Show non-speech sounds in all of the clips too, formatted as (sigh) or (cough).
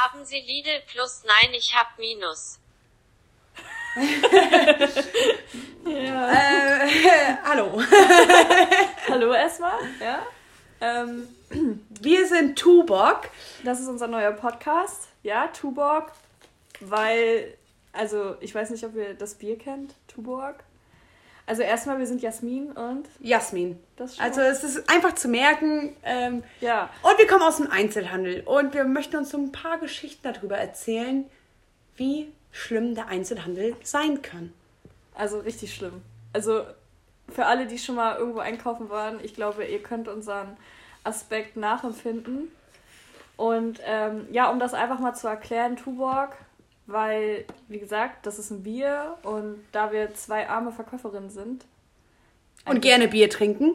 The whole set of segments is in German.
Haben Sie Lidl Plus? Nein, ich hab Minus. Ja. Äh, (laughs) hallo. (laughs) Hallo erstmal. Ja. Ähm, Wir sind Tubok. das ist unser neuer Podcast. Ja, Tuborg. Weil, also ich weiß nicht, ob ihr das Bier kennt, Tuborg. Also erstmal, wir sind Jasmin und Jasmin. das Also es ist einfach zu merken. Ähm, ja. und wir kommen aus dem Einzelhandel. Und wir möchten uns so ein paar Geschichten darüber erzählen, wie schlimm der Einzelhandel sein kann. Also richtig schlimm. Also für alle, die schon mal irgendwo einkaufen waren, ich glaube, ihr könnt unseren Aspekt nachempfinden. Und ähm, ja, um das einfach mal zu erklären, Tuborg, weil, wie gesagt, das ist ein Bier und da wir zwei arme Verkäuferinnen sind, Und gerne Bier trinken.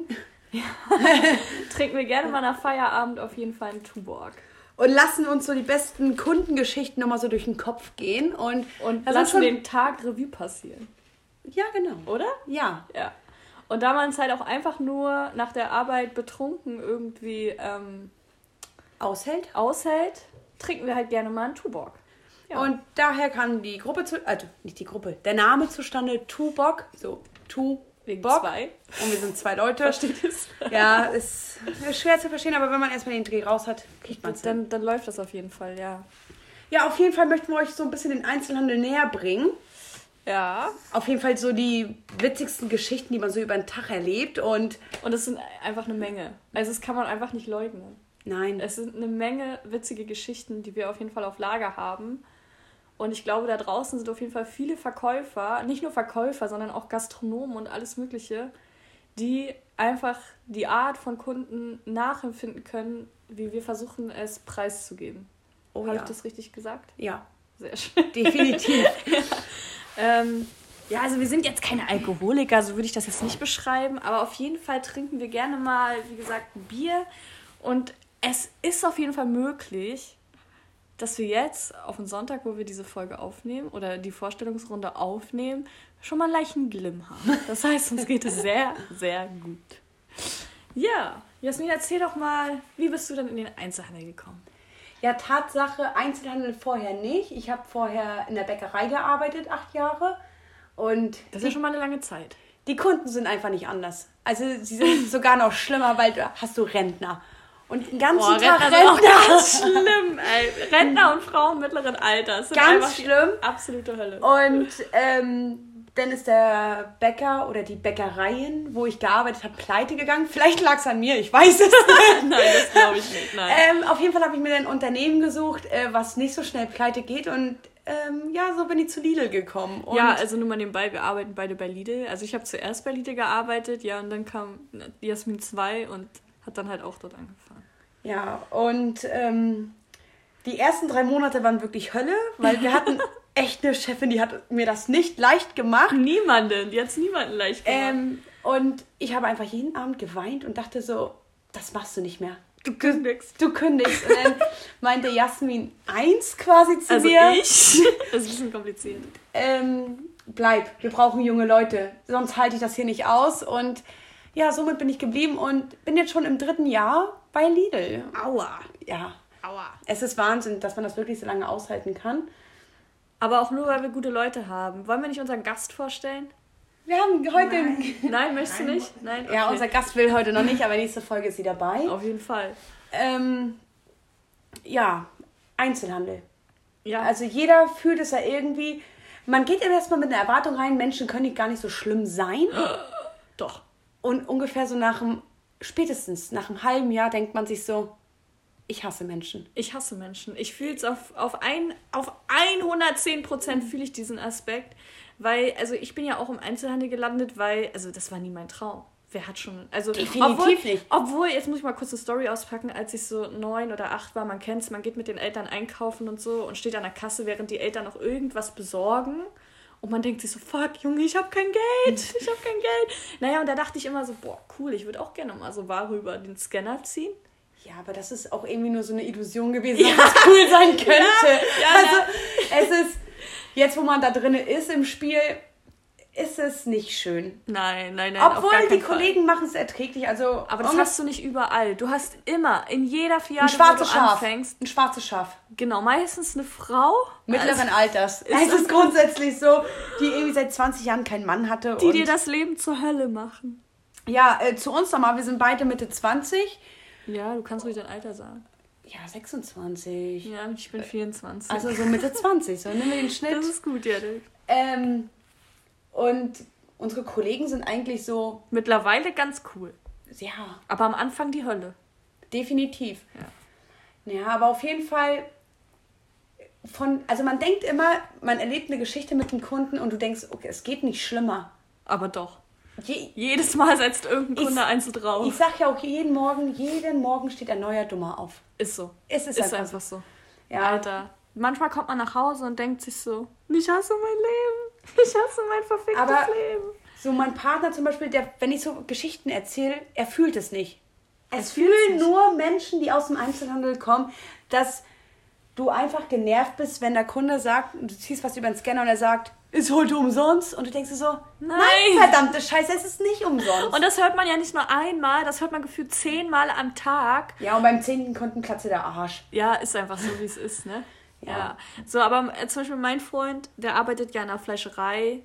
(laughs) trinken wir gerne mal nach Feierabend auf jeden Fall einen Tuborg. Und lassen uns so die besten Kundengeschichten nochmal so durch den Kopf gehen. Und, Und lassen schon- den Tag Revue passieren, Ja, genau. oder? Ja. Ja. Und da man es halt auch einfach nur nach der Arbeit betrunken irgendwie ähm, Aushält. aushält, trinken wir halt gerne mal einen Tuborg. Ja. Und daher kam die Gruppe zu, also nicht die Gruppe, der Name zustande, Tubok, so Tu Wegen Bock. zwei. Und wir sind zwei Leute. Versteht es? Ja, ist, ist schwer zu verstehen, aber wenn man erstmal den Dreh raus hat, kriegt man es dann. Dann, dann läuft das auf jeden Fall, ja. Ja, auf jeden Fall möchten wir euch so ein bisschen den Einzelhandel näher bringen. Ja. Auf jeden Fall so die witzigsten Geschichten, die man so über den Tag erlebt. Und Und es sind einfach eine Menge. Also das kann man einfach nicht leugnen. nein, Es sind eine Menge witzige Geschichten, die wir auf jeden Fall auf Lager haben. Und ich glaube, da draußen sind auf jeden Fall viele Verkäufer, nicht nur Verkäufer, sondern auch Gastronomen und alles Mögliche, die einfach die Art von Kunden nachempfinden können, wie wir versuchen, es preiszugeben. oh Habe ja. ich das richtig gesagt? Ja, Sehr schön. definitiv. (laughs) Ähm, ja, also wir sind jetzt keine Alkoholiker, so würde ich das jetzt nicht beschreiben, aber auf jeden Fall trinken wir gerne mal, wie gesagt, ein Bier. Und es ist auf jeden Fall möglich, dass wir jetzt auf den Sonntag, wo wir diese Folge aufnehmen oder die Vorstellungsrunde aufnehmen, schon mal einen leichten Glimm haben. Das heißt, uns geht es sehr, sehr gut. Ja, Jasmin, erzähl doch mal, wie bist du denn in den Einzelhandel gekommen? Ja, Tatsache, Einzelhandel vorher nicht. Ich habe vorher in der Bäckerei gearbeitet, acht Jahre. Und Das ist ja schon mal eine lange Zeit. die Kunden sind einfach nicht anders. Also sie sind sogar noch schlimmer, weil du hast du Rentner. Und den ganzen Boah, Tag Rentner Rentner. ganz schlimm, ey. Rentner und Frauen mittleren Alters sind Ganz schlimm. absolute Hölle. Und ähm, dann ist der Bäcker oder die Bäckereien, wo ich gearbeitet habe, pleite gegangen. Vielleicht lag es an mir, ich weiß es (laughs) nicht. Nein, das glaube ich nicht. Nein. ähm, auf jeden Fall habe ich mir ein Unternehmen gesucht, äh, was nicht so schnell pleite geht. Und ähm, ja, so bin ich zu Lidl gekommen. Und ja, also nur mal nebenbei, wir arbeiten beide bei Lidl. Also ich habe zuerst bei Lidl gearbeitet, ja, und dann kam Jasmin 2 und hat dann halt auch dort angefangen. Ja, und ähm, die ersten drei Monate waren wirklich Hölle, weil wir hatten (laughs) echt eine Chefin, die hat mir das nicht leicht gemacht. Niemanden, die hat es niemanden leicht gemacht. Ähm, und ich habe einfach jeden Abend geweint und dachte so, das machst du nicht mehr. du kündigst. Du kündigst. Und dann meinte Jasmin eins quasi zu Also mir. ich. (laughs) Das ist ein bisschen kompliziert. Ähm, bleib, wir brauchen junge Leute, sonst halte ich das hier nicht aus. Und ja, somit bin ich geblieben und bin jetzt schon im dritten Jahr bei Lidl. Aua. Ja, Aua. es ist Wahnsinn, dass man das wirklich so lange aushalten kann. Aber auch nur, weil wir gute Leute haben. Wollen wir nicht unseren Gast vorstellen? Wir haben heute. Nein, (laughs) möchtest du nicht? Nein? Ja, Okay. unser Gast will heute noch nicht, aber nächste Folge ist sie dabei. Auf jeden Fall. Ähm, ja, Einzelhandel. Ja, Also jeder fühlt es ja irgendwie. Man geht ja erstmal mit einer Erwartung rein, Menschen können nicht gar nicht so schlimm sein. doch. Und ungefähr so nach einem, spätestens nach einem halben Jahr denkt man sich so, ich hasse Menschen. Ich hasse Menschen. Ich fühle es auf, auf, ein, auf 110 Prozent fühle ich diesen Aspekt. Weil, also ich bin ja auch im Einzelhandel gelandet, weil, also das war nie mein Traum. Wer hat schon, also Definitiv obwohl, nicht. Obwohl, jetzt muss ich mal kurz eine Story auspacken, als ich so neun oder acht war, man kennt's, man geht mit den Eltern einkaufen und so und steht an der Kasse, während die Eltern noch irgendwas besorgen. Und man denkt sich so, fuck, Junge, ich habe kein Geld, (laughs) ich habe kein Geld. Naja, und da dachte ich immer so, boah, cool, ich würde auch gerne mal so Ware über den Scanner ziehen. Ja, aber das ist auch irgendwie nur so eine Illusion gewesen, (laughs) dass das cool sein (laughs) könnte. ja, also es ist, jetzt wo man da drin ist im Spiel, ist es nicht schön. Nein, nein, nein. auf Obwohl gar die Fall. Kollegen machen es erträglich. Also Aber das hast du nicht überall. Du hast immer, in jeder Filiale, ein schwarzes wo du Schaf. anfängst, Ein schwarzes Schaf. genau, meistens eine Frau, Mittleren Alters. ist es das ist grundsätzlich so, die irgendwie seit 20 Jahren keinen Mann hatte. die und dir das Leben zur Hölle machen. ja, äh, zu uns nochmal, wir sind beide Mitte 20. Ja, du kannst ruhig dein Alter sagen. Ja, 26. Ja, ich bin 24. Also so Mitte 20, so nehmen wir den Schnitt. das ist gut, ja. Ähm, und unsere Kollegen sind eigentlich so, Mittlerweile ganz cool. ja, Aber am Anfang die Hölle. definitiv. Ja. ja, aber auf jeden Fall von, also man denkt immer, man erlebt eine Geschichte mit einem Kunden und du denkst, okay, es geht nicht schlimmer. Aber doch. Je, Jedes Mal setzt irgendein Kunde eins drauf. ich sag ja auch jeden Morgen, jeden Morgen steht ein neuer Dummer auf. ist so. Es ist, Ist einfach, einfach so. Ja. Alter. Manchmal kommt man nach Hause und denkt sich so, ich hasse mein Leben. (laughs) Ich hasse mein verficktes Aber- Leben. So mein Partner zum Beispiel, der, wenn ich so Geschichten erzähle, er fühlt es nicht. Es fühlt's fühlen nur Menschen, die aus dem Einzelhandel kommen, dass du einfach genervt bist, wenn der Kunde sagt, du ziehst was über den Scanner und er sagt, ist heute umsonst. Und du denkst dir so, nein, Nein. verdammte Scheiße, es ist nicht umsonst. Und das hört man ja nicht nur einmal, das hört man gefühlt zehnmal am Tag. ja, und beim zehnten Kunden platze der Arsch. Ja, ist einfach so, wie es ist, ne? Ja. So, aber äh, zum Beispiel mein Freund, der arbeitet ja in der Fleischerei.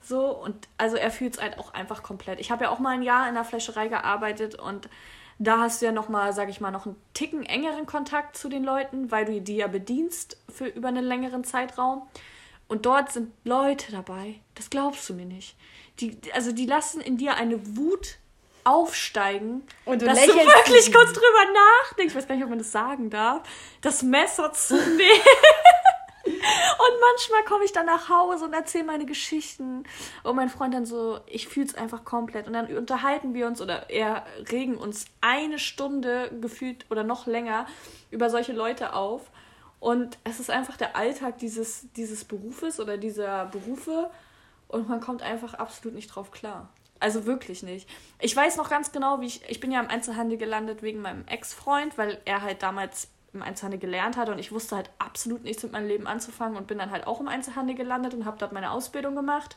So, und also er fühlt es halt auch einfach komplett. Ich habe ja auch mal ein Jahr in der Fleischerei gearbeitet und da hast du ja nochmal, sag ich mal, noch einen Ticken engeren Kontakt zu den Leuten, weil du die ja bedienst für über einen längeren Zeitraum. Und dort sind Leute dabei, das glaubst du mir nicht. Die, also die lassen in dir eine Wut aufsteigen, Und du dass du (laughs) wirklich kurz drüber nachdenkst. Ich weiß gar nicht, ob man das sagen darf. Das Messer zu (laughs) nehmen. Und manchmal komme ich dann nach Hause und erzähle meine Geschichten. Und mein Freund dann so, ich fühle es einfach komplett. Und dann unterhalten wir uns oder eher regen uns eine Stunde gefühlt oder noch länger über solche Leute auf. Und es ist einfach der Alltag dieses, dieses Berufes oder dieser Berufe. Und man kommt einfach absolut nicht drauf klar. Also wirklich nicht. Ich weiß noch ganz genau, wie ich, ich bin ja im Einzelhandel gelandet wegen meinem Ex-Freund, weil er halt damals im Einzelhandel gelernt hat und ich wusste halt absolut nichts mit meinem Leben anzufangen und bin dann halt auch im Einzelhandel gelandet und habe dort meine Ausbildung gemacht.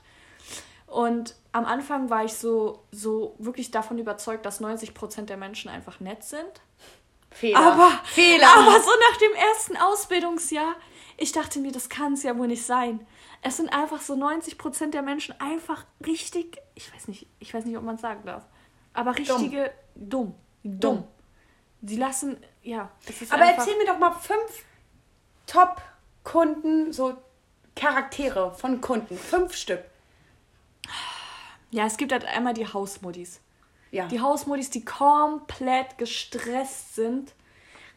Und am Anfang war ich so, so wirklich davon überzeugt, dass 90% der Menschen einfach nett sind. Fehler. Aber, Fehler. aber so nach dem ersten Ausbildungsjahr, ich dachte mir, das kann es ja wohl nicht sein. Es sind einfach so 90% der Menschen einfach richtig, ich weiß nicht, ich weiß nicht, ob man es sagen darf, aber richtige dumm. Dumm. Dumm. Die lassen, ja, Aber erzähl mir doch mal fünf Top-Kunden, so Charaktere von Kunden. Fünf Stück. Ja, es gibt halt einmal die Hausmodis. Ja. Die Hausmodis, die komplett gestresst sind.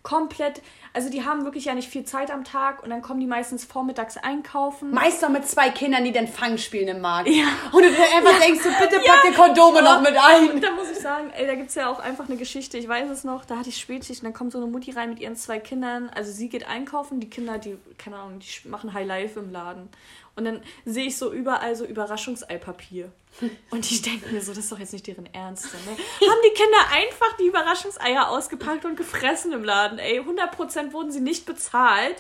Komplett, also die haben wirklich ja nicht viel Zeit am Tag und dann kommen die meistens vormittags einkaufen. Meist noch mit zwei Kindern, die den Fang spielen im Markt. Ja. Und du einfach denkst, so, bitte pack dir Kondome noch mit ein. Da muss ich sagen, ey, da gibt es ja auch einfach eine Geschichte, ich weiß es noch, da hatte ich Spätschicht und dann kommt so eine Mutti rein mit ihren zwei Kindern. Also sie geht einkaufen, die Kinder, die, keine Ahnung, die machen High Life im Laden. Und dann sehe ich so überall so Überraschungseipapier. Und ich denke mir so, das ist doch jetzt nicht deren Ernst. Ne? Haben die Kinder einfach die Überraschungseier ausgepackt und gefressen im Laden, ey. 100% wurden sie nicht bezahlt.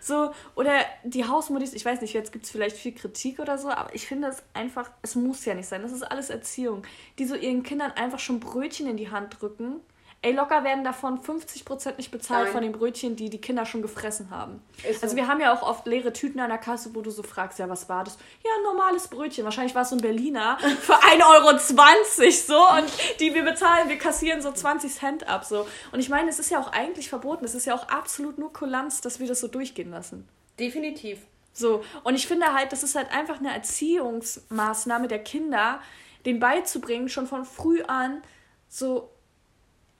So, oder die Hausmodis, ich weiß nicht, jetzt gibt es vielleicht viel Kritik oder so, aber ich finde es einfach, es muss ja nicht sein. Das ist alles Erziehung. Die so ihren Kindern einfach schon Brötchen in die Hand drücken. Ey, locker werden davon 50% nicht bezahlt Nein. von den Brötchen, die die Kinder schon gefressen haben. Ist so. Also wir haben ja auch oft leere Tüten an der Kasse, wo du so fragst, ja, was war das? Ja, ein normales Brötchen. Wahrscheinlich war es so ein Berliner (laughs) für 1,20 Euro so und die wir bezahlen, wir kassieren so 20 Cent ab. So. Und ich meine, es ist ja auch eigentlich verboten. Es ist ja auch absolut nur Kulanz, dass wir das so durchgehen lassen. Definitiv. So, und ich finde halt, das ist halt einfach eine Erziehungsmaßnahme der Kinder, denen beizubringen, schon von früh an, so,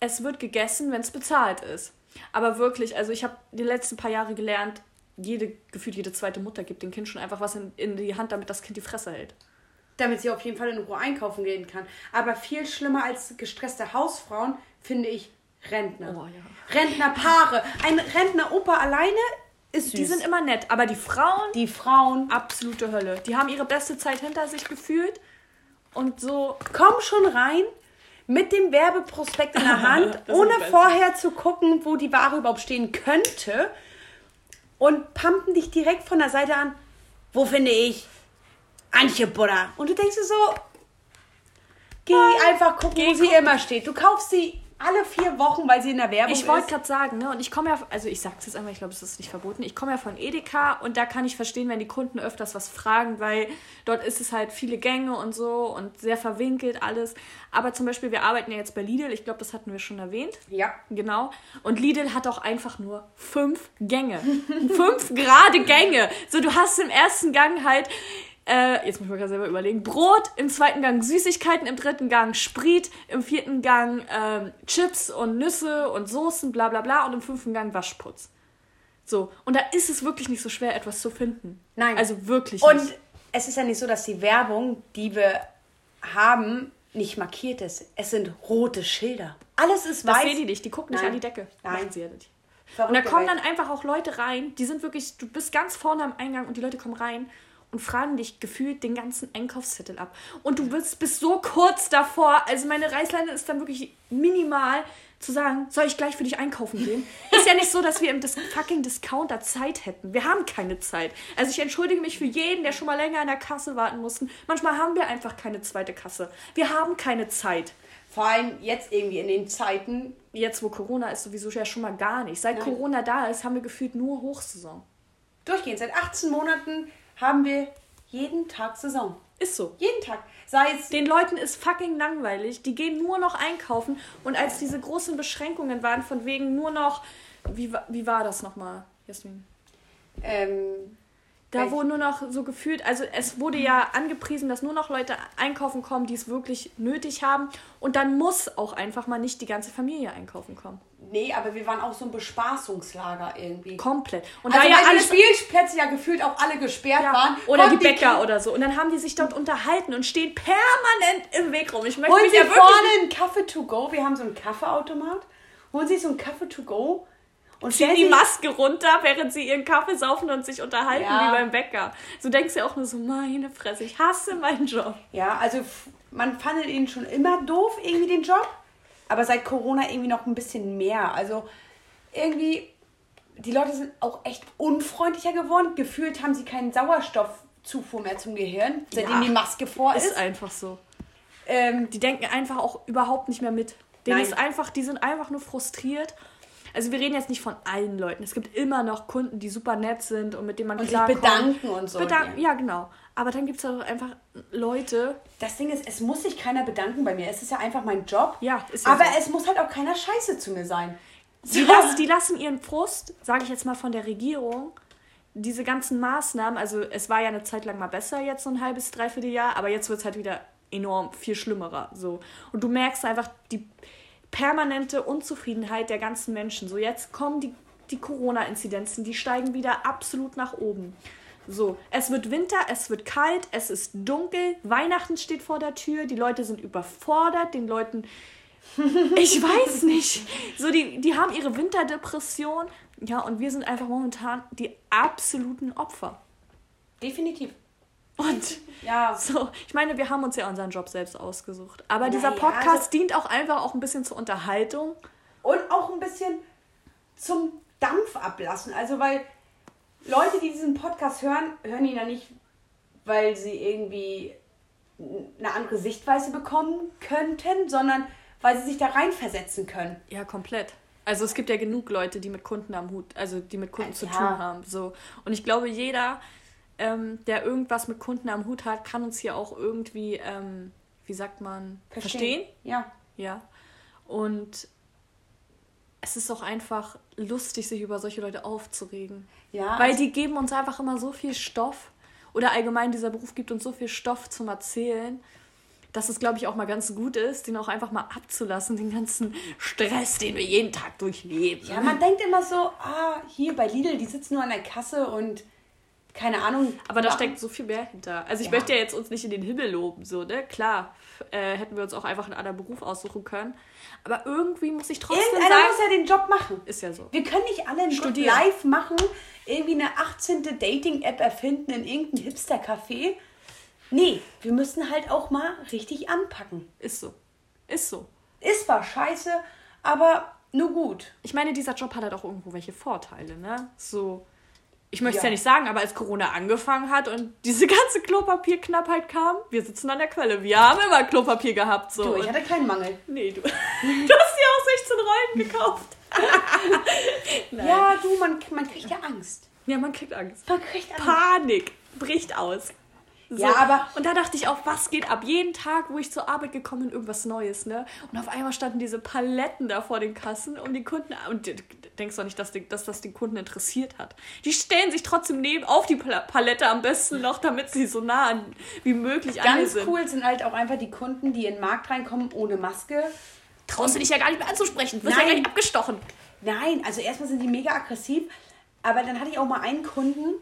es wird gegessen, wenn es bezahlt ist. Aber wirklich, also ich habe die letzten paar Jahre gelernt, jede, gefühlt jede zweite Mutter gibt dem Kind schon einfach was in, in die Hand, damit das Kind die Fresse hält. Damit sie auf jeden Fall in Ruhe einkaufen gehen kann. Aber viel schlimmer als gestresste Hausfrauen finde ich Rentner. Oh, ja. Rentnerpaare. Ein Rentner-Opa alleine ist süß. Die sind immer nett, aber die Frauen, die Frauen absolute Hölle. Die haben ihre beste Zeit hinter sich gefühlt und so kommen schon rein mit dem Werbeprospekt in der (laughs) Hand, ohne vorher zu gucken, wo die Ware überhaupt stehen könnte und pumpen dich direkt von der Seite an. Wo finde ich? Antje Butter. Und du denkst dir so, geh einfach gucken, geh wo sie immer steht. Du kaufst sie alle vier Wochen, weil sie in der Werbung Ich wollte ist. gerade sagen, ne, und ich komme ja, also ich sag's jetzt einmal, ich glaube, es ist nicht verboten. Ich komme ja von Edeka und da kann ich verstehen, wenn die Kunden öfters was fragen, weil dort ist es halt viele Gänge und so und sehr verwinkelt alles. Aber zum Beispiel, wir arbeiten ja jetzt bei Lidl, ich glaube, das hatten wir schon erwähnt. Ja. Genau. Und Lidl hat auch einfach nur fünf Gänge. (laughs) fünf gerade Gänge. So, du hast im ersten Gang halt, äh, jetzt muss ich mir gerade selber überlegen, Brot, im zweiten Gang Süßigkeiten, im dritten Gang Sprit, im vierten Gang ähm, Chips und Nüsse und Soßen, bla bla bla und im fünften Gang Waschputz. So, und da ist es wirklich nicht so schwer, etwas zu finden. Nein. Also wirklich Und nicht. es ist ja nicht so, dass die Werbung, die wir haben, nicht markiert ist. Es sind rote Schilder. Alles ist Das weiß. sehen die nicht, die gucken nicht Nein. an die Decke. Nein. Machen sie ja nicht. Und da kommen dann einfach auch Leute rein, die sind wirklich, du bist ganz vorne am Eingang und die Leute kommen rein und fragen dich gefühlt den ganzen Einkaufszettel ab. Und du bist, bist so kurz davor, also meine Reißleine ist dann wirklich minimal, zu sagen, soll ich gleich für dich einkaufen gehen? (laughs) ist ja nicht so, dass wir im Dis fucking Discounter Zeit hätten. Wir haben keine Zeit. Also ich entschuldige mich für jeden, der schon mal länger an der Kasse warten musste. Manchmal haben wir einfach keine zweite Kasse. Wir haben keine Zeit. Vor allem jetzt irgendwie in den Zeiten. Jetzt, wo Corona ist, sowieso ja schon mal gar nicht. Seit Nein. Corona da ist, haben wir gefühlt nur Hochsaison. Durchgehend. Seit 18 Monaten haben wir jeden Tag Saison. Ist so. Jeden Tag. Sei es. Den Leuten ist fucking langweilig. Die gehen nur noch einkaufen. Und als diese großen Beschränkungen waren, von wegen nur noch. Wie, wie war das nochmal, Jasmin? Ähm, Da wo nur noch so gefühlt, also es wurde ja angepriesen, dass nur noch Leute einkaufen kommen, die es wirklich nötig haben. Und dann muss auch einfach mal nicht die ganze Familie einkaufen kommen. nee, aber wir waren auch so ein Bespaßungslager irgendwie. Komplett. Und also da ja die Spielplätze ja gefühlt auch alle gesperrt Ja, waren. oder die Bäcker Kinder- oder so. Und dann haben die sich dort unterhalten und stehen permanent im Weg rum. Ich möchte Holen mich Sie ja wirklich vorne einen Kaffee to go. Wir haben so einen Kaffeeautomat. Holen Sie so einen Kaffee to go und ziehen stellen die Maske runter, während sie ihren Kaffee saufen und sich unterhalten Ja. wie beim Bäcker. So denkst du auch nur so, meine Fresse, ich hasse meinen Job. Ja, also man fand ihn schon immer doof, irgendwie den Job. Aber seit Corona irgendwie noch ein bisschen mehr. Also irgendwie, die Leute sind auch echt unfreundlicher geworden. Gefühlt haben sie keinen Sauerstoffzufuhr mehr zum Gehirn, seitdem Ja. die Maske vor Ist ist. einfach so. Ähm, Die denken einfach auch überhaupt nicht mehr mit. Denen Nein. ist einfach, die sind einfach nur frustriert. Also wir reden jetzt nicht von allen Leuten. Es gibt immer noch Kunden, die super nett sind und mit denen man Und sich klarkommt. bedanken und so. Bedanken, ja, genau. Aber dann gibt es auch einfach Leute, das Ding ist, es muss sich keiner bedanken bei mir. Es ist ja einfach mein Job. Ja, ist ja Aber so. es muss halt auch keiner scheiße zu mir sein. Die, lassen, die lassen ihren Frust, sage ich jetzt mal von der Regierung, diese ganzen Maßnahmen, also es war ja eine Zeit lang mal besser, jetzt so ein halbes, dreiviertel Jahr, aber jetzt wird es halt wieder enorm viel schlimmerer. So. Und du merkst einfach die permanente Unzufriedenheit der ganzen Menschen. So, jetzt kommen die, die Corona-Inzidenzen, die steigen wieder absolut nach oben. So, es wird Winter, es wird kalt, es ist dunkel, Weihnachten steht vor der Tür, die Leute sind überfordert, den Leuten (laughs) ich weiß nicht. So, die, die haben ihre Winterdepression. Ja, und wir sind einfach momentan die absoluten Opfer. Definitiv. Und Ja. so, ich meine, wir haben uns ja unseren Job selbst ausgesucht. Aber dieser Naja, Podcast also- dient auch einfach auch ein bisschen zur Unterhaltung. Und auch ein bisschen zum Dampf ablassen. Also, weil Leute, die diesen Podcast hören, hören ihn ja nicht, weil sie irgendwie eine andere Sichtweise bekommen könnten, sondern weil sie sich da reinversetzen können. Ja, komplett. Also es gibt ja genug Leute, die mit Kunden am Hut, also die mit Kunden zu Ja. tun haben. So. Und ich glaube, jeder, ähm, der irgendwas mit Kunden am Hut hat, kann uns hier auch irgendwie, ähm, wie sagt man, verstehen? Ja. Ja. Und es ist auch einfach lustig, sich über solche Leute aufzuregen. Ja, Weil also- die geben uns einfach immer so viel Stoff. Oder allgemein, dieser Beruf gibt uns so viel Stoff zum Erzählen, dass es, glaube ich, auch mal ganz gut ist, den auch einfach mal abzulassen, den ganzen Stress, den wir jeden Tag durchleben. Ja, man denkt immer so, ah, hier bei Lidl, die sitzen nur an der Kasse und keine Ahnung. Aber da steckt so viel mehr hinter. Also ich Ja. möchte ja jetzt uns nicht in den Himmel loben, so, ne? Klar, äh, hätten wir uns auch einfach einen anderen Beruf aussuchen können. Aber irgendwie muss ich trotzdem Irgendeiner sagen, muss ja den Job machen. ist ja so. Wir können nicht alle ein Good Studieren. Live machen, irgendwie eine 18. Dating-App erfinden in irgendeinem Hipster-Café. Nee, wir müssen halt auch mal richtig anpacken. Ist so. Ist so. Ist zwar scheiße, aber nur gut. Ich meine, dieser Job hat halt auch irgendwo welche Vorteile, ne? So, Ich möchte es Ja. ja nicht sagen, aber als Corona angefangen hat und diese (laughs) ganze Klopapierknappheit kam, wir sitzen an der Quelle. Wir haben immer Klopapier gehabt. So. Du, ich hatte keinen Mangel. nee, du, (laughs) du hast dir auch 16 Rollen gekauft. (laughs) Ja, du, man, man kriegt ja Angst. ja, man kriegt Angst. Man kriegt Angst. Panik bricht aus. So. Ja, aber- Und da dachte ich auch, was geht ab? Jeden Tag, wo ich zur Arbeit gekommen bin, irgendwas Neues, ne? Und auf einmal standen diese Paletten da vor den Kassen und die Kunden. Und denkst doch nicht, dass, die, dass das den Kunden interessiert hat. Die stellen sich trotzdem neben auf die Pal- Palette am besten noch, damit sie so nah an, wie möglich an mir Ganz sind. cool sind halt auch einfach die Kunden, die in den Markt reinkommen ohne Maske. Traust du dich ja gar nicht mehr anzusprechen. Du wirst ja Nein. gleich abgestochen. Nein, also erstmal sind die mega aggressiv. Aber dann hatte ich auch mal einen Kunden,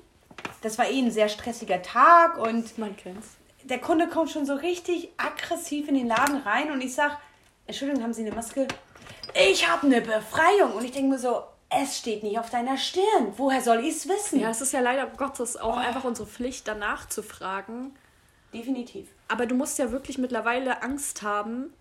das war eh ein sehr stressiger Tag und Man kennt's. der Kunde kommt schon so richtig aggressiv in den Laden rein und ich sag, Entschuldigung, haben Sie eine Maske? Ich habe eine Befreiung. Und ich denke mir so, es steht nicht auf deiner Stirn. Woher soll ich es wissen? Ja, es ist ja leider Gottes auch einfach unsere Pflicht, danach zu fragen. Definitiv. Aber du musst ja wirklich mittlerweile Angst haben,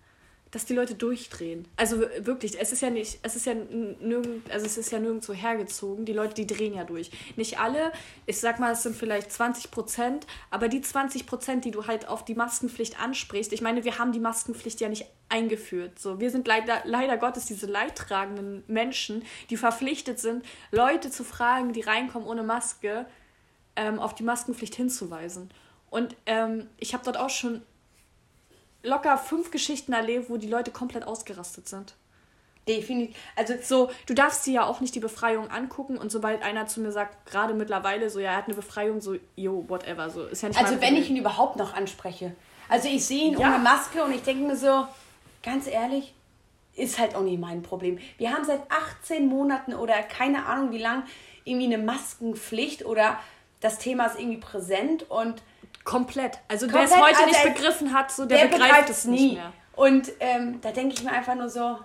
dass die Leute durchdrehen. Also wirklich, es ist ja nicht, es ist ja nirgend, also es ist ja nirgendwo hergezogen. Die Leute, die drehen ja durch. Nicht alle, ich sag mal, es sind vielleicht 20 Prozent, aber die 20 Prozent, die du halt auf die Maskenpflicht ansprichst, ich meine, wir haben die Maskenpflicht ja nicht eingeführt. So, wir sind leider, leider Gottes diese leidtragenden Menschen, die verpflichtet sind, Leute zu fragen, die reinkommen ohne Maske, ähm, auf die Maskenpflicht hinzuweisen. Und ähm, ich habe dort auch schon locker fünf Geschichten erlebt, wo die Leute komplett ausgerastet sind. Definitiv. Also So, du darfst dir ja auch nicht die Befreiung angucken und sobald einer zu mir sagt, gerade mittlerweile so, ja, er hat eine Befreiung, so, yo, whatever, so, ist ja nicht Also wenn ich ihn überhaupt noch anspreche. Also ich sehe ihn Ja. ohne Maske und ich denke mir so, ganz ehrlich, ist halt auch nicht mein Problem. Wir haben seit 18 Monaten oder keine Ahnung wie lang irgendwie eine Maskenpflicht oder das Thema ist irgendwie präsent und Komplett. Also wer es heute also nicht begriffen hat, so, der, der begreift begreift es es nicht nie. mehr. Und ähm, da denke ich mir einfach nur so,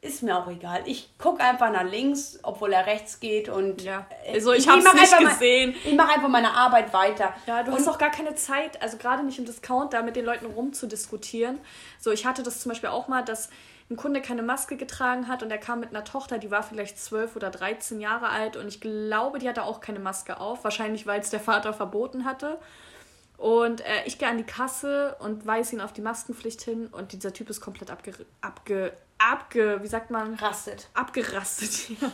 ist mir auch egal. Ich gucke einfach nach links, obwohl er rechts geht und Ja. äh, Also ich hab's mach nicht einfach gesehen. Mein, ich mache einfach meine Arbeit weiter. Ja, du und hast auch gar keine Zeit, also gerade nicht im Discount, da mit den Leuten rumzudiskutieren. So, ich hatte das zum Beispiel auch mal, dass ein Kunde keine Maske getragen hat und er kam mit einer Tochter, die war vielleicht 12 oder 13 Jahre alt und ich glaube, die hatte auch keine Maske auf, wahrscheinlich weil es der Vater verboten hatte. Und äh, ich gehe an die Kasse und weise ihn auf die Maskenpflicht hin und dieser Typ ist komplett abge, abge, abge, wie sagt man? rastet. abgerastet. (laughs) Ja.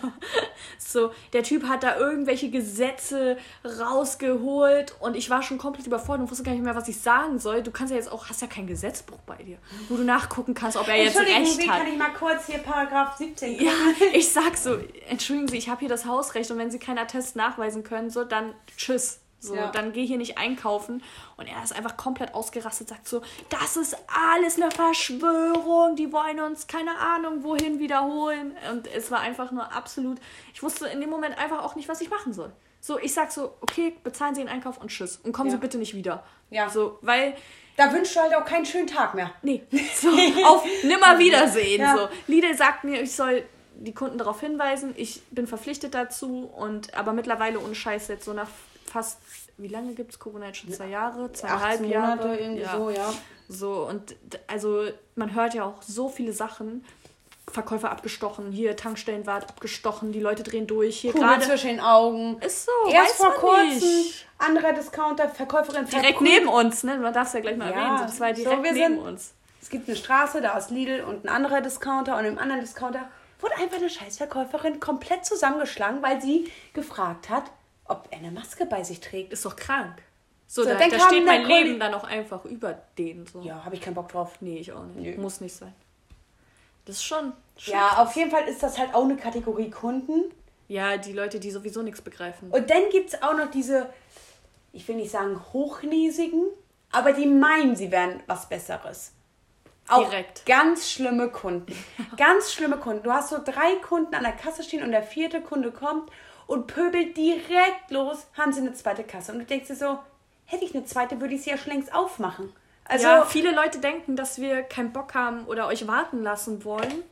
So, der Typ hat da irgendwelche Gesetze rausgeholt und ich war schon komplett überfordert und wusste gar nicht mehr, was ich sagen soll. Du kannst ja jetzt auch, hast ja kein Gesetzbuch bei dir, wo du nachgucken kannst, ob er jetzt recht wie hat. kann ich mal kurz hier Paragraph 17 Ja, ich sag so, entschuldigen Sie, ich habe hier das Hausrecht und wenn Sie keinen Attest nachweisen können, so, dann tschüss. So, Ja. dann geh hier nicht einkaufen. Und er ist einfach komplett ausgerastet, sagt so, das ist alles eine Verschwörung, die wollen uns keine Ahnung wohin wiederholen. Und es war einfach nur absolut, ich wusste in dem Moment einfach auch nicht, was ich machen soll. So, ich sag so, okay, bezahlen Sie den Einkauf und tschüss. Und kommen Ja. Sie bitte nicht wieder. Ja. So, weil Da wünschst du halt auch keinen schönen Tag mehr. Nee, (laughs) so auf nimmer Wiedersehen. Ja. So. Lidl sagt mir, ich soll die Kunden darauf hinweisen, ich bin verpflichtet dazu und aber mittlerweile ohne Scheiß jetzt so nach fast, wie lange gibt es Corona jetzt schon? Zwei Jahre, zweieinhalb 18 Jahre. Monate, irgendwie so, ja. So, und also man hört ja auch so viele Sachen. Verkäufer abgestochen, hier Tankstellenwart abgestochen, die Leute drehen durch, hier gerade. zwischen den Augen. Ist so, Erst vor kurzem, nicht. anderer Discounter, Verkäuferin Direkt neben uns, ne? Man darf es ja gleich mal Ja, erwähnen. So, das war so, direkt wir neben sind- uns. Es gibt eine Straße, da ist Lidl und ein anderer Discounter und im anderen Discounter wurde einfach eine Scheißverkäuferin komplett zusammengeschlagen, weil sie gefragt hat, ob er eine Maske bei sich trägt. ist doch krank. So, So, da, da steht mein Kolli- Leben dann auch einfach über den. So. Ja, habe ich keinen Bock drauf. Nee, ich auch nicht. Nö. Muss nicht sein. Das ist schon. schon Ja, auf jeden Fall ist das halt auch eine Kategorie Kunden. ja, die Leute, die sowieso nichts begreifen. Und dann gibt es auch noch diese, ich will nicht sagen hochnäsigen, aber die meinen, sie wären was Besseres. Auch Direkt. ganz schlimme Kunden. (laughs) Ganz schlimme Kunden. Du hast so drei Kunden an der Kasse stehen und der vierte Kunde kommt und pöbelt direkt los, haben sie eine zweite Kasse. Und du denkst dir so, hätte ich eine zweite, würde ich sie ja schon längst aufmachen. Also, ja, viele Leute denken, dass wir keinen Bock haben oder euch warten lassen wollen.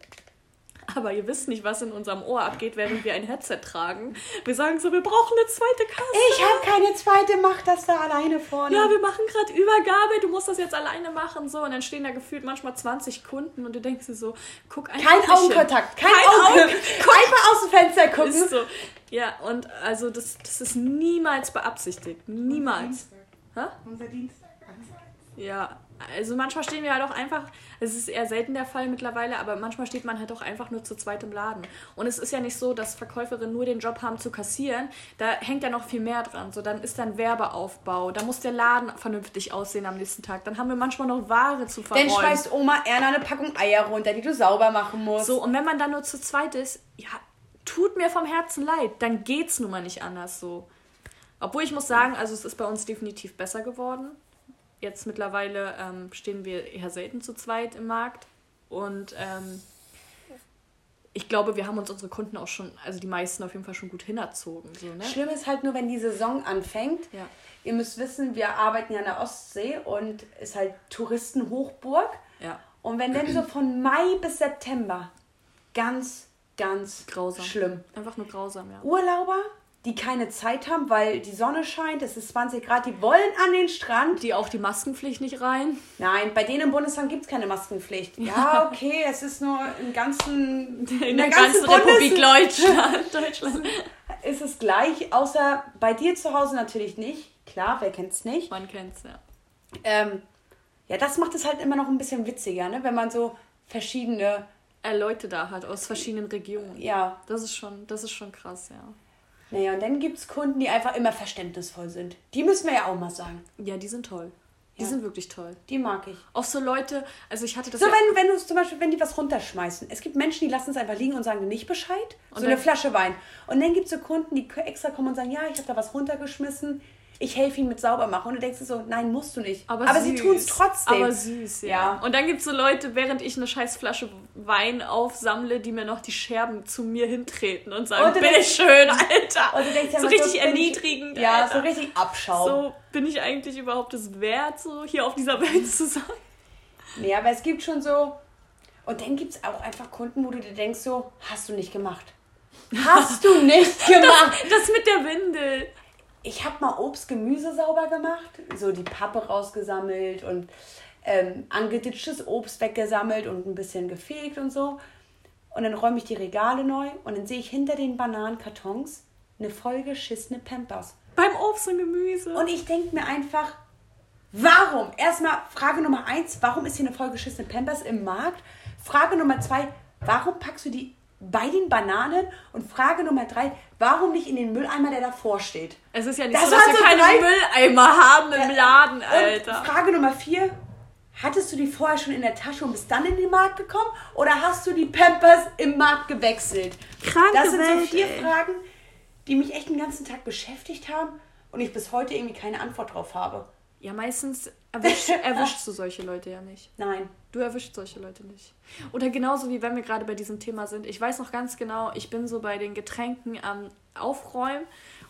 Aber ihr wisst nicht, was in unserem Ohr abgeht, während wir ein Headset tragen. Wir sagen so, wir brauchen eine zweite Kasse. Ich habe keine zweite, mach das da alleine vorne. Ja, wir machen gerade Übergabe, du musst das jetzt alleine machen. So, und dann stehen da gefühlt manchmal 20 Kunden und du denkst dir so, guck einfach. kein. Augenkontakt, kein, Kein Augenkontakt. (laughs) Einfach aus dem Fenster gucken. Ist so. Ja, und also das, das ist niemals beabsichtigt. Niemals. Hä? Unser Dienstag. Ja, also manchmal stehen wir halt auch einfach, es ist eher selten der Fall mittlerweile, aber manchmal steht man halt auch einfach nur zu zweit im Laden. Und es ist ja nicht so, dass Verkäuferinnen nur den Job haben zu kassieren, da hängt ja noch viel mehr dran. So, dann ist dann Werbeaufbau, da muss der Laden vernünftig aussehen am nächsten Tag. Dann haben wir manchmal noch Ware zu Dann verräumen. schmeißt Oma Erna eine Packung Eier runter, die du sauber machen musst. So, und wenn man dann nur zu zweit ist, ja, tut mir vom Herzen leid, dann geht's nun mal nicht anders so. Obwohl ich muss sagen, also es ist bei uns definitiv besser geworden. Jetzt mittlerweile ähm, stehen wir eher selten zu zweit im Markt. Und ähm, ich glaube, wir haben uns unsere Kunden auch schon, also die meisten auf jeden Fall schon gut hinerzogen. So, ne? Schlimm ist halt nur, wenn die Saison anfängt. Ja. Ihr müsst wissen, wir arbeiten ja an der Ostsee und ist halt Touristenhochburg. Ja. Und wenn dann so von Mai bis September ganz, ganz Grausam. schlimm. Einfach nur grausam, ja. Urlauber, die keine Zeit haben, weil die Sonne scheint, es ist 20 Grad, die wollen an den Strand. Die auch die Maskenpflicht nicht rein. Nein, bei denen im Bundesland gibt es keine Maskenpflicht. Ja, okay, es ist nur im ganzen, In der ganzen Republik Deutschland. (laughs) Deutschland. ist es gleich, außer bei dir zu Hause natürlich nicht. Klar, wer kennt's nicht? Man kennt's, ja. Ähm, ja, das macht es halt immer noch ein bisschen witziger, ne? wenn man so verschiedene, Leute da hat aus verschiedenen Regionen. ja, Das ist schon, das ist schon krass, ja. Naja, und dann gibt es Kunden, die einfach immer verständnisvoll sind. Die müssen wir ja auch mal sagen. Ja, die sind toll. Die Ja. sind wirklich toll. Die mag ich. Auch so Leute, also ich hatte das So, ja, wenn, wenn du zum Beispiel, wenn die was runterschmeißen. Es gibt Menschen, die lassen es einfach liegen und sagen nicht Bescheid. Und so eine Flasche Wein. Und dann gibt es so Kunden, die extra kommen und sagen, ja, ich habe da was runtergeschmissen. Ich helfe ihnen mit sauber machen. Und du denkst so, nein, musst du nicht. aber, sie süß. tun es trotzdem. Aber süß, ja. Ja. Und dann gibt es so Leute, während ich eine scheiß Flasche Wein aufsammle, die mir noch die Scherben zu mir hintreten und sagen, Und du denkst- bitteschön, Alter. Und du denkst ja so richtig bin ich- erniedrigend, Ja, Alter. so richtig Abschaum. So bin ich eigentlich überhaupt es wert, so hier auf dieser Welt zu sein. Nee, aber es gibt schon so. Und dann gibt es auch einfach Kunden, wo du dir denkst, so, hast du nicht gemacht. Hast du nicht (laughs) gemacht. Das mit der Windel. Ich habe mal Obst, Gemüse sauber gemacht, so die Pappe rausgesammelt und ähm, angeditschtes Obst weggesammelt und ein bisschen gefegt und so. Und dann räume ich die Regale neu und dann sehe ich hinter den Bananenkartons eine vollgeschissene Pampers. Beim Obst und Gemüse. Und ich denke mir einfach, warum? Erstmal Frage Nummer eins, warum ist hier eine vollgeschissene Pampers im Markt? Frage Nummer zwei, warum packst du die bei den Bananen? Und Frage Nummer drei, warum nicht in den Mülleimer, der davor steht? es ist ja nicht Das so, dass wir so keine drei- Mülleimer haben im Laden, Und Alter. Frage Nummer vier, hattest du die vorher schon in der Tasche und bist dann in den Markt gekommen? Oder hast du die Pampers im Markt gewechselt? Kranke das sind Welt, so vier ey. Fragen, die mich echt den ganzen Tag beschäftigt haben und ich bis heute irgendwie keine Antwort drauf habe. Ja, meistens erwischst, (laughs) erwischst du solche Leute ja nicht. Nein. Du erwischst solche Leute nicht. Oder genauso wie wenn wir gerade bei diesem Thema sind. Ich weiß noch ganz genau, ich bin so bei den Getränken am Aufräumen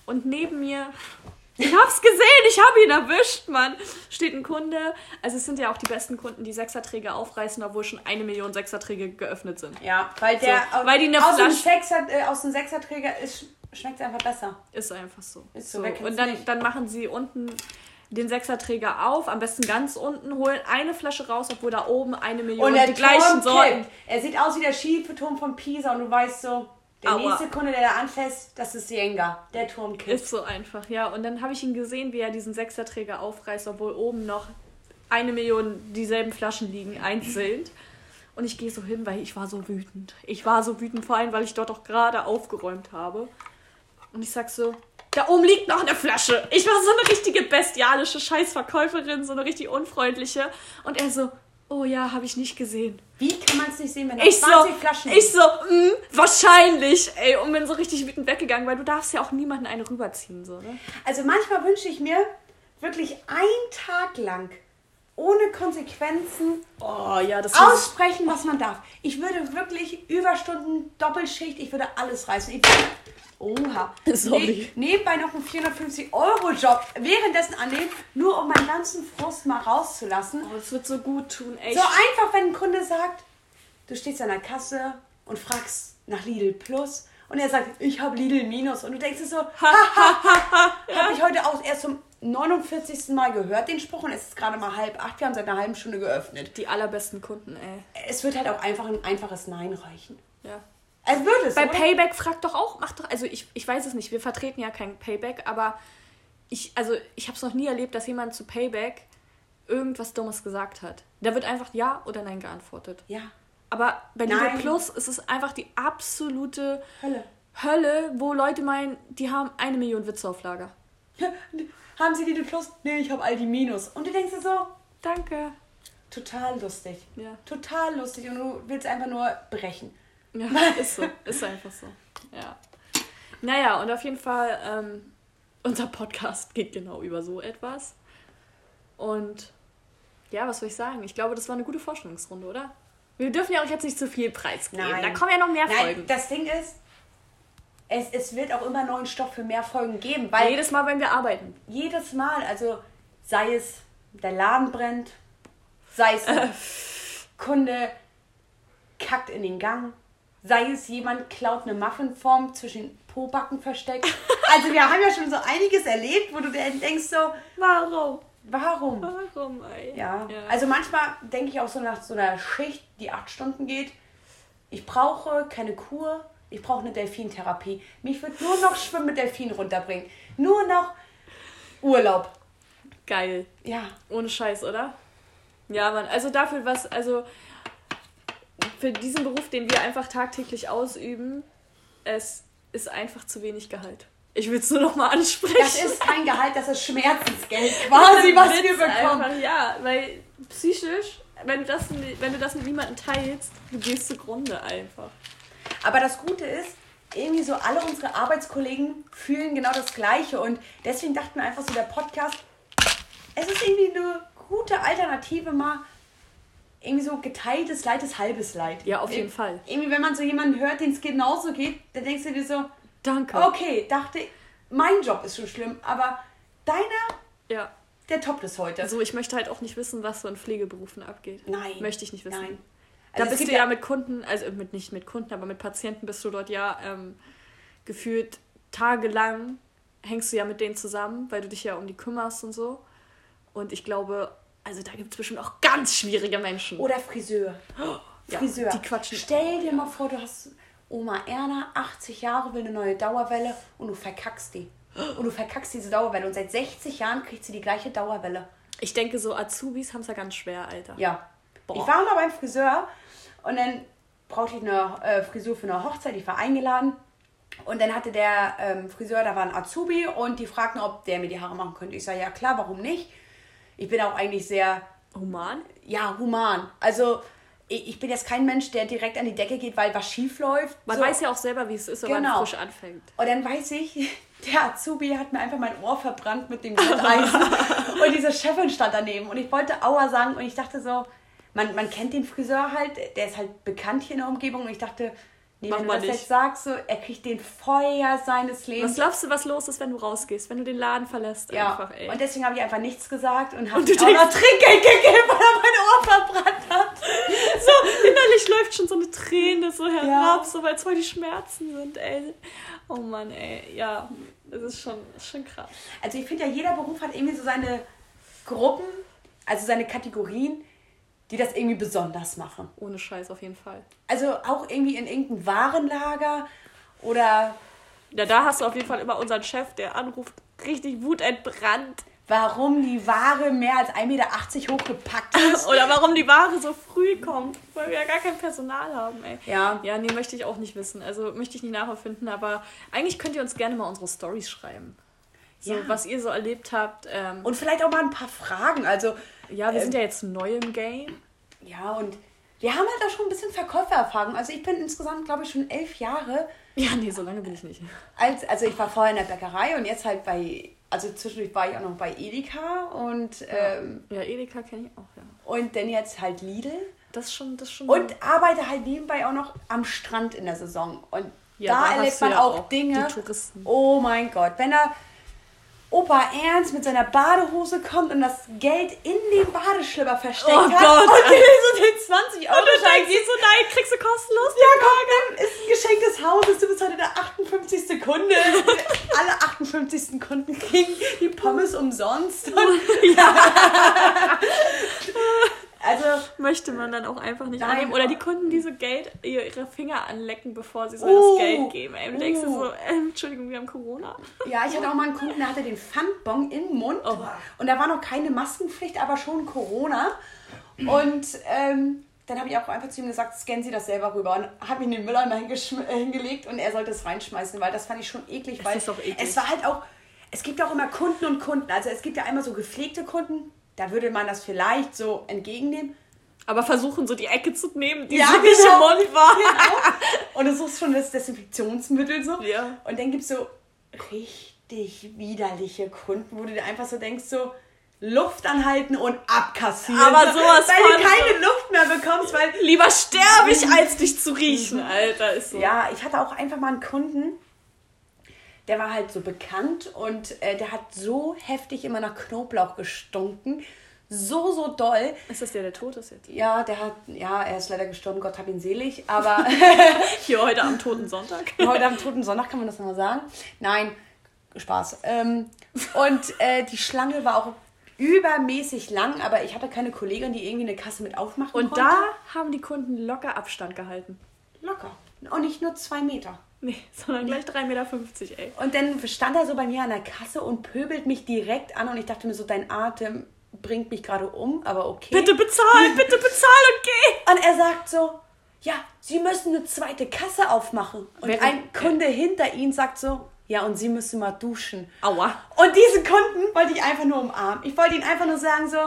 und neben mir, ich hab's gesehen, ich hab ihn erwischt, Mann, steht ein Kunde. Also es sind ja auch die besten Kunden, die Sechserträge aufreißen, obwohl schon eine Million Sechserträge geöffnet sind. Ja, weil der So, weil die eine aus, dem Sechser, äh, aus dem Sechserträger ist, schmeckt es einfach besser. Ist einfach so. Ist so, so. Und dann, dann machen sie unten den Sechserträger auf, am besten ganz unten, holen eine Flasche raus, obwohl da oben eine Million Und der die gleichen Sorten. kippt. Er sieht aus wie der schiefe Turm von Pisa und du weißt so, der Aua. nächste Kunde, der da anfasst, das ist Jenga. Der Turm kippt. Ist so einfach, ja. Und dann habe ich ihn gesehen, wie er diesen Sechserträger aufreißt, obwohl oben noch eine Million dieselben Flaschen liegen, einzeln. Und ich gehe so hin, weil ich war so wütend. Ich war so wütend, vor allem, weil ich dort auch gerade aufgeräumt habe. Und ich sag so, da oben liegt noch eine Flasche. Ich war so eine richtige bestialische Scheißverkäuferin, so eine richtig unfreundliche. Und er so, oh ja, habe ich nicht gesehen. Wie kann man es nicht sehen, wenn da Ich so, 20 Flaschen ich so, mh, wahrscheinlich, ey, und bin so richtig wütend weggegangen, weil du darfst ja auch niemanden eine rüberziehen, so, ne? Also manchmal wünsche ich mir wirklich einen Tag lang ohne Konsequenzen Oh ja, das aussprechen, was man darf. Ich würde wirklich Überstunden, Doppelschicht, ich würde alles reißen. Ich oha. Sorry. Ne, nebenbei noch einen 450-Euro-Job währenddessen annehmen, nur um meinen ganzen Frust mal rauszulassen. Oh, das wird so gut tun, ey. So einfach, wenn ein Kunde sagt, du stehst an der Kasse, und fragst nach Lidl Plus und er sagt, ich habe Lidl Minus und du denkst dir so, habe ich heute auch erst zum 49. Mal gehört, den Spruch und es ist gerade mal halb acht, wir haben seit einer halben Stunde geöffnet. Die allerbesten Kunden, ey. Es wird halt auch einfach ein einfaches Nein reichen. Ja. Es wird es, Bei oder? Payback fragt doch auch, macht doch, also ich, ich weiß es nicht, wir vertreten ja kein Payback, aber ich, also ich habe es noch nie erlebt, dass jemand zu Payback irgendwas Dummes gesagt hat. Da wird einfach Ja oder Nein geantwortet. Ja, Aber bei Nein. Plus ist es einfach die absolute Hölle. Hölle, wo Leute meinen, die haben eine Million Witze auf Lager. (laughs) Haben Sie Lidl Plus? Nee, ich habe Aldi Minus. Und du denkst dir so, Danke. total lustig. Ja. Total lustig und du willst einfach nur brechen. Ja, (laughs) ist so. Ist einfach so. Ja. Naja, und auf jeden Fall, ähm, unser Podcast geht genau über so etwas. Und ja, was soll ich sagen? Ich glaube, das war eine gute Vorstellungsrunde, oder? Wir dürfen ja auch jetzt nicht zu viel preisgeben. Da kommen ja noch mehr Nein, Folgen. das Ding ist, es, es wird auch immer neuen Stoff für mehr Folgen geben, weil Jedes Mal, wenn wir arbeiten. jedes Mal, also sei es der Laden brennt, sei es ein (laughs) Kunde kackt in den Gang, sei es jemand klaut eine Muffinform zwischen den Pobacken versteckt. (laughs) Also wir haben ja schon so einiges erlebt, wo du dir denkst so, Warum? warum? Warum, ey? Ja. Also manchmal denke ich auch so nach so einer Schicht, die acht Stunden geht, ich brauche keine Kur, ich brauche eine Delfintherapie. Mich wird nur noch Schwimmen mit Delfinen runterbringen. Nur noch Urlaub. Geil. Ja. Ohne Scheiß, oder? Ja, Mann. Also dafür, was, also für diesen Beruf, den wir einfach tagtäglich ausüben, es ist einfach zu wenig Gehalt. Ich will es nur noch mal ansprechen. Das ist kein Gehalt, das ist Schmerzensgeld (laughs) quasi, was wir bekommen. Einfach, ja, weil psychisch, wenn du, das, wenn du das mit niemandem teilst, du gehst zugrunde einfach. Aber das Gute ist, irgendwie so alle unsere Arbeitskollegen fühlen genau das Gleiche und deswegen dachten wir einfach so, der Podcast, es ist irgendwie eine gute Alternative mal, irgendwie so geteiltes Leid ist halbes Leid. Ja, auf jeden Ir- Fall. Irgendwie, wenn man so jemanden hört, den es genauso geht, dann denkst du dir so, Danke. okay, dachte, mein Job ist schon schlimm, aber deiner, Ja. der toppt es heute. So, ich möchte halt auch nicht wissen, was so in Pflegeberufen abgeht. Nein. Möchte ich nicht wissen. Nein. Da Also es bist du gibt ja mit Kunden, also mit nicht mit Kunden, aber mit Patienten bist du dort ja ähm, gefühlt tagelang hängst du ja mit denen zusammen, weil du dich ja um die kümmerst und so. Und ich glaube, also da gibt es bestimmt auch ganz schwierige Menschen. Oder Friseur. (gasps) Ja, Friseur. die quatschen. Stell dir mal vor, du hast Oma Erna, 80 Jahre, will eine neue Dauerwelle und du verkackst die. (gasps) Und du verkackst diese Dauerwelle. Und seit 60 Jahren kriegt sie die gleiche Dauerwelle. Ich denke, so Azubis haben es ja ganz schwer, Alter. Ja. Boah. Ich war mal beim Friseur und dann brauchte ich eine äh, Frisur für eine Hochzeit. Ich war eingeladen. Und dann hatte der ähm, Friseur, da war ein Azubi und die fragten, ob der mir die Haare machen könnte. Ich sage, ja klar, warum nicht? Ich bin auch eigentlich sehr Human? ja, human. Also ich, bin jetzt kein Mensch, der direkt an die Decke geht, weil was schief läuft. Man So. weiß ja auch selber, wie es ist, wenn man Genau. frisch anfängt. Und dann weiß ich, (laughs) der Azubi hat mir einfach mein Ohr verbrannt mit dem (laughs) Glatteisen. und diese Chefin stand daneben. Und ich wollte Aua sagen und ich dachte so, man, man kennt den Friseur halt, der ist halt bekannt hier in der Umgebung. Und ich dachte, nee, Mach wenn du das nicht. jetzt sagst, so, er kriegt den Feuer seines Was Lebens. glaubst du, was los ist, wenn du rausgehst, wenn du den Laden verlässt? ja, Einfach, ey. und deswegen habe ich einfach nichts gesagt und habe ihm auch noch Trinkgeld gegeben, weil er mein Ohr verbrannt hat. so innerlich läuft schon so eine Träne so herab, Ja. so weil es voll die Schmerzen sind, ey. Oh Mann, ey. Ja, das ist schon, das ist schon krass. Also ich finde ja, jeder Beruf hat irgendwie so seine Gruppen, also seine Kategorien, die das irgendwie besonders machen. Ohne Scheiß auf jeden Fall. Also auch irgendwie in irgendeinem Warenlager oder Ja, da hast du auf jeden Fall immer unseren Chef, der anruft, richtig wutentbrannt. warum die Ware mehr als 1,80 Meter hochgepackt (laughs) ist. Oder warum die Ware so früh kommt, weil wir ja gar kein Personal haben, ey. Ja. Ja, nee, möchte ich auch nicht wissen. Also möchte ich nicht nachempfinden, aber eigentlich könnt ihr uns gerne mal unsere Stories schreiben. So, Ja. was ihr so erlebt habt. Ähm, Und vielleicht auch mal ein paar Fragen. Also ja, wir ähm, sind ja jetzt neu im Game. ja, und wir haben halt auch schon ein bisschen Verkäufererfahrung. Also ich bin insgesamt, glaube ich, schon elf Jahre. Ja, nee, so lange bin ich nicht. Als, also ich war vorher in der Bäckerei und jetzt halt bei, also zwischendurch war ich auch noch bei Edeka und, ähm, Ja, Edeka kenne ich auch, ja. und dann jetzt halt Lidl. Das schon, das schon. Und arbeite halt nebenbei auch noch am Strand in der Saison. Und Ja, da da erlebt man ja auch, auch Dinge. die Touristen. Oh mein Gott, wenn da Opa Ernst mit seiner Badehose kommt und das Geld in den Badeschlipper versteckt Oh hat. Gott, und dir so den 20 Euro Und du Schein denkst dir so, nein, kriegst du kostenlos? Ja, komm, dann ist ein Geschenk des Hauses. Du bist heute der 58. Kunde. (laughs) Alle 58. Kunden kriegen die Pommes umsonst. (laughs) (laughs) Und also, Möchte man dann auch einfach nicht Nein. annehmen. Oder die Kunden, die so Geld, ihre Finger anlecken, bevor sie so Uh. das Geld geben. Ey, du denkst dir Uh. so, ähm, Entschuldigung, wir haben Corona. ja, ich hatte auch mal einen Kunden, der hatte den Pfandbon im Mund. Oh. Und da war noch keine Maskenpflicht, aber schon Corona. Und ähm, dann habe ich auch einfach zu ihm gesagt, scannen Sie das selber rüber. Und habe ihn in den Mülleimer äh, hingelegt und er sollte es reinschmeißen, weil das fand ich schon eklig. weil ist auch eklig. Es war halt auch, es gibt auch immer Kunden und Kunden. Also es gibt ja einmal so gepflegte Kunden, da würde man das vielleicht so entgegennehmen. Aber versuchen so die Ecke zu nehmen, die Ja, so nicht genau. im Mund war. Genau. (laughs) Und du suchst schon das Desinfektionsmittel so. Ja. Und dann gibt es so richtig widerliche Kunden, wo du dir einfach so denkst, so Luft anhalten und abkassieren. Aber sowas Weil du keine Luft mehr bekommst, weil... Lieber sterbe ich, als dich zu riechen, Alter. Ist so. Ja, ich hatte auch einfach mal einen Kunden, der war halt so bekannt und äh, der hat so heftig immer nach Knoblauch gestunken. So, so doll. Ist das der, der tot ist jetzt? Ja, der hat, ja, er ist leider gestorben, Gott hab ihn selig, aber (laughs) (laughs) Hier heute am Toten Sonntag. heute am Toten Sonntag kann man das nochmal sagen. Nein, Spaß. Ähm, und äh, die Schlange war auch übermäßig lang, aber ich hatte keine Kollegin, die irgendwie eine Kasse mit aufmachen Und konnte. da haben die Kunden locker Abstand gehalten. Locker. Und nicht nur zwei Meter. Nee, (laughs) sondern gleich 3,50 Meter, ey. Und dann stand er so bei mir an der Kasse und pöbelt mich direkt an und ich dachte mir so, dein Atem bringt mich gerade um, aber okay. Bitte bezahl, bitte bezahl und geh. Und er sagt so, ja, Sie müssen eine zweite Kasse aufmachen. Und Während- ein Kunde hinter ihm sagt so, ja, und Sie müssen mal duschen. Aua. Und diesen Kunden wollte ich einfach nur umarmen. Ich wollte ihn einfach nur sagen so,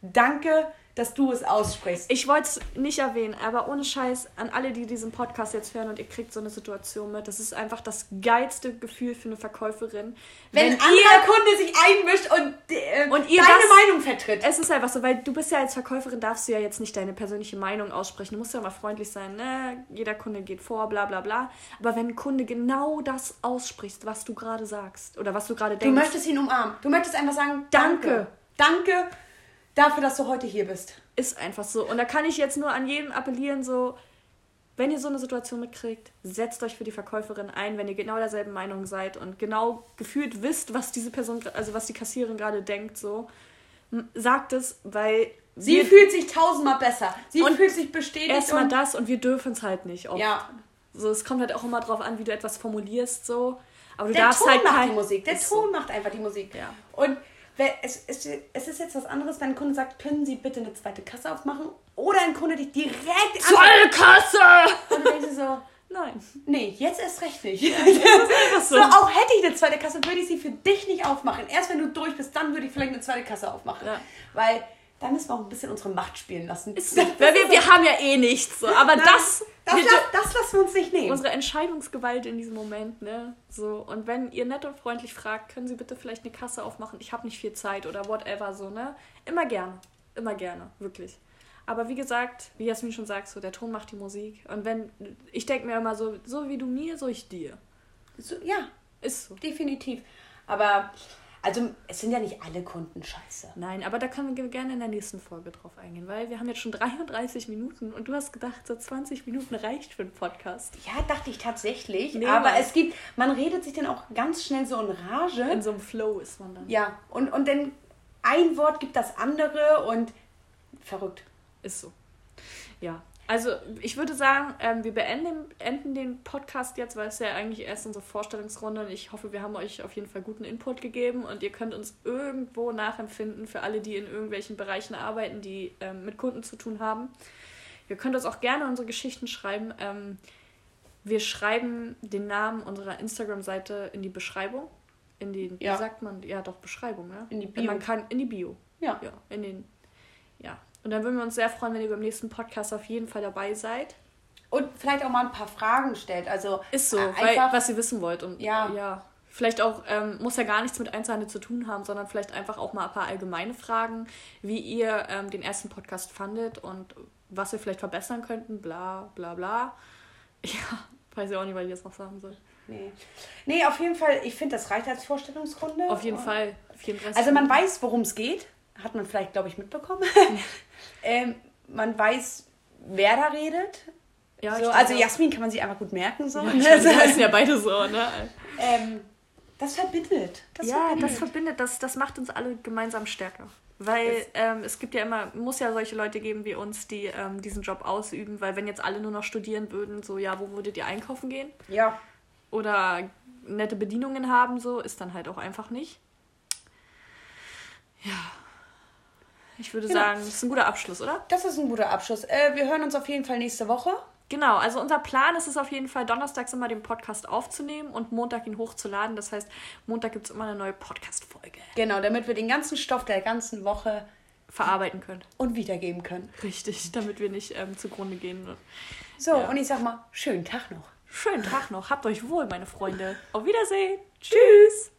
danke, dass du es aussprichst. Ich wollte es nicht erwähnen, aber ohne Scheiß an alle, die diesen Podcast jetzt hören und ihr kriegt so eine Situation mit, das ist einfach das geilste Gefühl für eine Verkäuferin. Wenn, ein anderer Kunde sich einmischt und, äh, Und ihr deine das- Meinung vertritt. Es ist einfach so, weil du bist ja als Verkäuferin, darfst du ja jetzt nicht deine persönliche Meinung aussprechen. Du musst ja mal freundlich sein, ne? Jeder Kunde geht vor, bla bla bla. Aber wenn ein Kunde genau das ausspricht, was du gerade sagst oder was du gerade Du denkst, möchtest ihn umarmen. Du möchtest einfach sagen, danke. Danke. Danke dafür, dass du heute hier bist. ist einfach so. Und da kann ich jetzt nur an jeden appellieren, so, wenn ihr so eine Situation mitkriegt, setzt euch für die Verkäuferin ein, wenn ihr genau derselben Meinung seid und genau gefühlt wisst, was diese Person, also was die Kassiererin gerade denkt, so, sagt es, weil Sie fühlt sich tausendmal besser. Sie Und fühlt sich bestätigt. erstmal und- das und wir dürfen es halt nicht. Oft. Ja. So, es kommt halt auch immer drauf an, wie du etwas formulierst, so. Aber du Der darfst Ton halt macht kein, die Musik. Der Ton so. macht einfach die Musik. Ja. Und es, es, es ist jetzt was anderes, wenn ein Kunde sagt, können Sie bitte eine zweite Kasse aufmachen? Oder ein Kunde dich direkt an... Zollkasse! Und du denkst dir so, Nein. nee, jetzt erst recht nicht. (laughs) Einfach so, auch hätte ich eine zweite Kasse, würde ich sie für dich nicht aufmachen. Erst wenn du durch bist, dann würde ich vielleicht eine zweite Kasse aufmachen. Ja. Weil dann müssen wir auch ein bisschen unsere Macht spielen lassen. Ist. Weil wir, wir haben ja eh nichts, so. Aber das, das, wir, das, das lassen wir uns nicht nehmen. unsere Entscheidungsgewalt in diesem Moment, ne? So, und wenn ihr nett und freundlich fragt, können Sie bitte vielleicht eine Kasse aufmachen? Ich habe nicht viel Zeit oder whatever, so, ne? Immer gerne. Immer gerne, wirklich. Aber wie gesagt, wie Jasmin schon sagt, so, der Ton macht die Musik. Und wenn, ich denke mir immer so, so wie du mir, so ich dir. So, ja, Ist so. definitiv. Aber, also, es sind ja nicht alle Kunden scheiße. Nein, aber da können wir gerne in der nächsten Folge drauf eingehen, weil wir haben jetzt schon 33 Minuten und du hast gedacht, so 20 Minuten reicht für einen Podcast. Ja, dachte ich tatsächlich. Nee, aber Mann. es gibt, man redet sich dann auch ganz schnell so in Rage. In so einem Flow ist man dann. ja, und, und dann ein Wort gibt das andere und verrückt. Ist so. Ja. Also ich würde sagen, ähm, wir beenden enden den Podcast jetzt, weil es ja eigentlich erst unsere Vorstellungsrunde und ich hoffe, wir haben euch auf jeden Fall guten Input gegeben und ihr könnt uns irgendwo nachempfinden für alle, die in irgendwelchen Bereichen arbeiten, die ähm, mit Kunden zu tun haben. Ihr könnt uns auch gerne unsere Geschichten schreiben. Ähm, wir schreiben den Namen unserer Instagram-Seite in die Beschreibung. In den, Ja. wie sagt man? Ja, doch, Beschreibung, ne? In die Bio. Man kann, in die Bio. Ja. Ja, in den, ja. Und dann würden wir uns sehr freuen, wenn ihr beim nächsten Podcast auf jeden Fall dabei seid. Und vielleicht auch mal ein paar Fragen stellt. Also Ist so, äh, weil, einfach, was ihr wissen wollt. Und Ja. ja. Vielleicht auch, ähm, muss ja gar nichts mit Einzelhandel zu tun haben, sondern vielleicht einfach auch mal ein paar allgemeine Fragen, wie ihr ähm, den ersten Podcast fandet und was wir vielleicht verbessern könnten, bla bla bla. (laughs) Ja, weiß ich auch nicht, was ich jetzt noch sagen soll. Nee. Nee, auf jeden Fall, ich finde, das reicht als Vorstellungsrunde. Auf jeden Fall. 34 Also man weiß, worum es geht. Hat man vielleicht, glaube ich, mitbekommen. (laughs) ähm, man weiß, wer da redet. Ja, so, also auch. Jasmin kann man sich einfach gut merken. So. Ja, meine, (laughs) wir heißen ja beide so, ne? (laughs) ähm, das verbindet. Das ja, verbindet. das verbindet, das, das macht uns alle gemeinsam stärker. Weil ähm, es gibt ja immer, muss ja solche Leute geben wie uns, die ähm, diesen Job ausüben, weil wenn jetzt alle nur noch studieren würden, so ja, wo würdet ihr einkaufen gehen? Ja. Oder nette Bedienungen haben, so, ist dann halt auch einfach nicht. Ja. Ich würde Genau. sagen, das ist ein guter Abschluss, oder? Das ist ein guter Abschluss. Äh, wir hören uns auf jeden Fall nächste Woche. Genau, also unser Plan ist es auf jeden Fall, donnerstags immer den Podcast aufzunehmen und Montag ihn hochzuladen. Das heißt, Montag gibt es immer eine neue Podcast-Folge. Genau, damit wir den ganzen Stoff der ganzen Woche Verarbeiten können. und wiedergeben können. Richtig, damit wir nicht ähm, zugrunde gehen. So, Ja. und ich sag mal, schönen Tag noch. Schönen Tag noch. Habt euch wohl, meine Freunde. Auf Wiedersehen. Tschüss.